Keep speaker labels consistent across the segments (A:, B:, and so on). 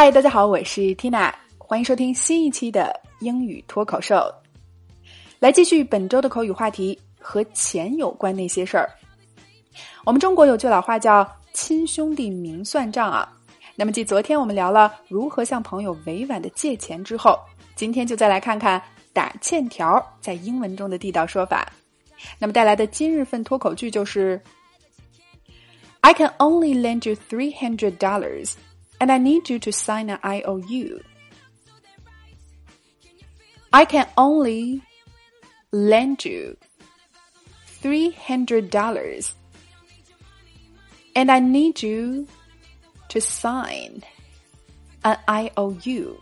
A: 嗨，大家好，我是 Tina，欢迎收听新一期的英语脱口秀。来继续本周的口语话题，和钱有关那些事儿。我们中国有句老话叫“亲兄弟明算账”啊。那么，继昨天我们聊了如何向朋友委婉的借钱之后，今天就再来看看打欠条在英文中的地道说法。那么带来的今日份脱口句就是：“I can only lend you three hundred dollars, and I need you to sign an IOU.” I can only lend you three hundred dollars, and I need you to sign an IOU。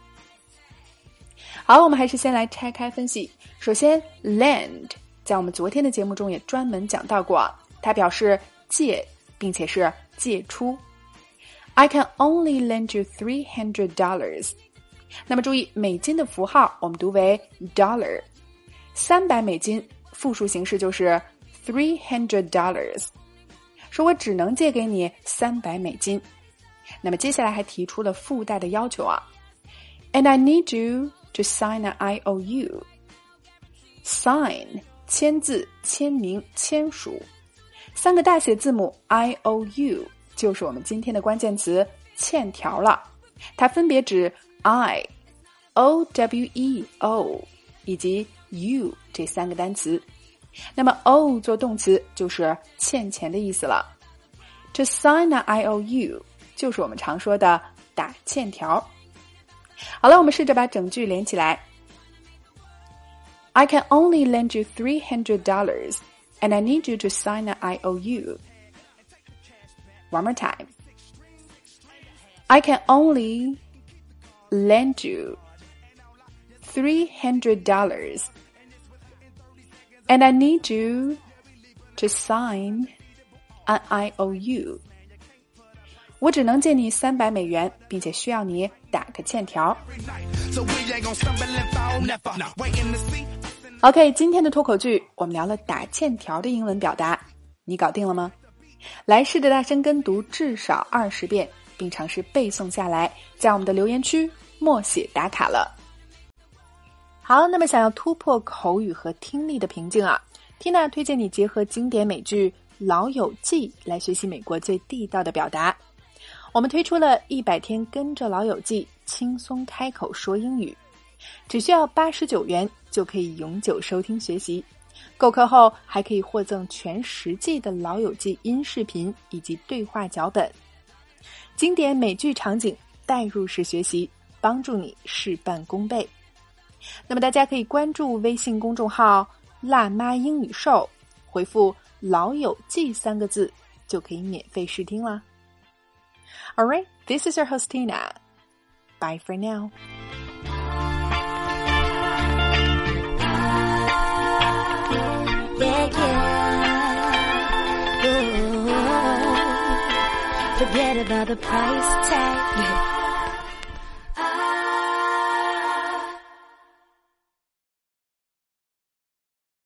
A: 好，我们还是先来拆开分析。首先，lend 在我们昨天的节目中也专门讲到过，它表示借，并且是借出。 I can only lend you three hundred dollars。那么注意美金的符号，我们读为 dollar。三百美金复数形式就是 three hundred dollars。说我只能借给你三百美金。那么接下来还提出了附带的要求啊，and I need you to sign an IOU。sign 签字、签名、签署，三个大写字母 I O U 就是我们今天的关键词欠条了。它分别指 I O W E O 以及 U 这三个单词。那么 O 做动词就是欠钱的意思了。To sign an I O U 就是我们常说的打欠条。好了，我们试着把整句连起来。I can only lend you three hundred dollars, and I need you to sign an IOU. One more time. I can only lend you three hundred dollars, and I need you to sign an IOU. 我只能借你三百美元，并且需要你打个欠条。OK，今天的脱口剧我们聊了打欠条的英文表达，你搞定了吗？ 来试着大声跟读至少二十遍，并尝试背诵下来，在我们的留言区默写打卡了。好，那么想要突破口语和听力的瓶颈啊，Tina 推荐你结合经典美剧《老友记》来学习美国最地道的表达。我们推出了一百天跟着老友记轻松开口说英语，只需要八十九元就可以永久收听学习。购课后还可以获赠全十季的老友记音视频以及对话脚本，经典美剧场景代入式学习，帮助你事半功倍。那么大家可以关注微信公众号“辣妈英语秀”，回复“老友记”三个字就可以免费试听啦。All right, this is your hostina. Bye for now.
B: Forget about the price tag.